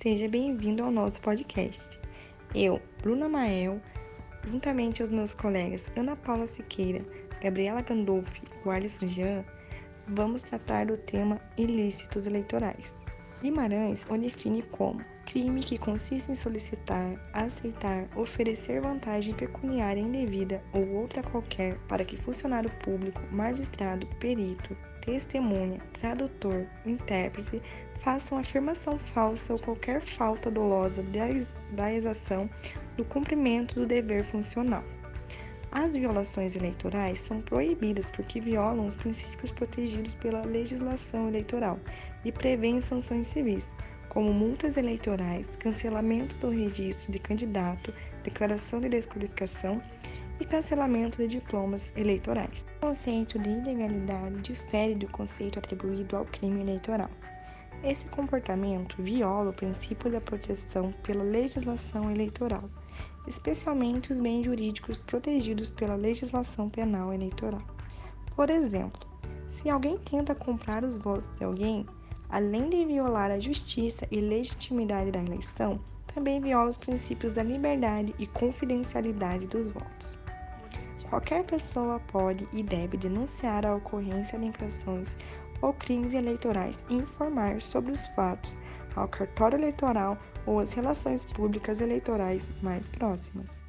seja bem-vindo ao nosso podcast. Eu, Bruna Mael, juntamente aos meus colegas Ana Paula Siqueira, Gabriela Gandolfi e Alisson Jean, vamos tratar do tema ilícitos eleitorais. Guimarães o define como crime que consiste em solicitar, aceitar, oferecer vantagem pecuniária indevida ou outra qualquer para que funcionário público, magistrado, perito, testemunha, tradutor, intérprete façam afirmação falsa ou qualquer falta dolosa da exação do cumprimento do dever funcional. As violações eleitorais são proibidas porque violam os princípios protegidos pela legislação eleitoral e prevêem sanções civis, como multas eleitorais, cancelamento do registro de candidato, declaração de desqualificação e cancelamento de diplomas eleitorais. O conceito de ilegalidade difere do conceito atribuído ao crime eleitoral. Esse comportamento viola o princípio da proteção pela legislação eleitoral, especialmente os bens jurídicos protegidos pela legislação penal eleitoral. Por exemplo, se alguém tenta comprar os votos de alguém, além de violar a justiça e legitimidade da eleição, também viola os princípios da liberdade e confidencialidade dos votos. Qualquer pessoa pode e deve denunciar a ocorrência de infrações ou crimes eleitorais e informar sobre os fatos ao cartório eleitoral ou às relações públicas eleitorais mais próximas.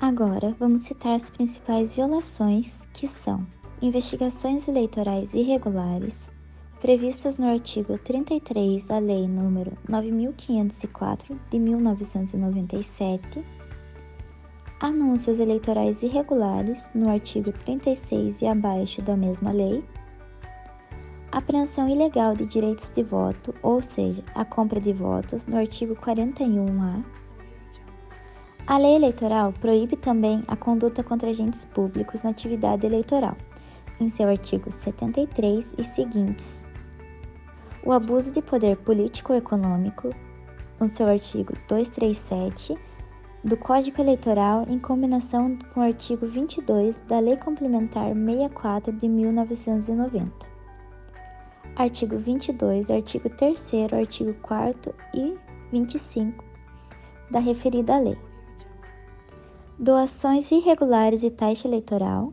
Agora, vamos citar as principais violações, que são investigações eleitorais irregulares, previstas no artigo 33 da Lei nº 9504 de 1997, anúncios eleitorais irregulares no artigo 36 e abaixo da mesma lei, apreensão ilegal de direitos de voto, ou seja, a compra de votos, no artigo 41A. A lei eleitoral proíbe também a conduta contra agentes públicos na atividade eleitoral, em seu artigo 73 e seguintes, o abuso de poder político ou econômico, no seu artigo 237, do Código Eleitoral em combinação com o artigo 22 da Lei Complementar 64 de 1990. Artigo 22, artigo 3 artigo 4 e 25 da referida lei. Doações irregulares e taxa eleitoral.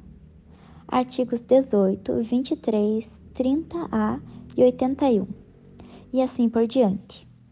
Artigos 18, 23, 30A e 81, e assim por diante.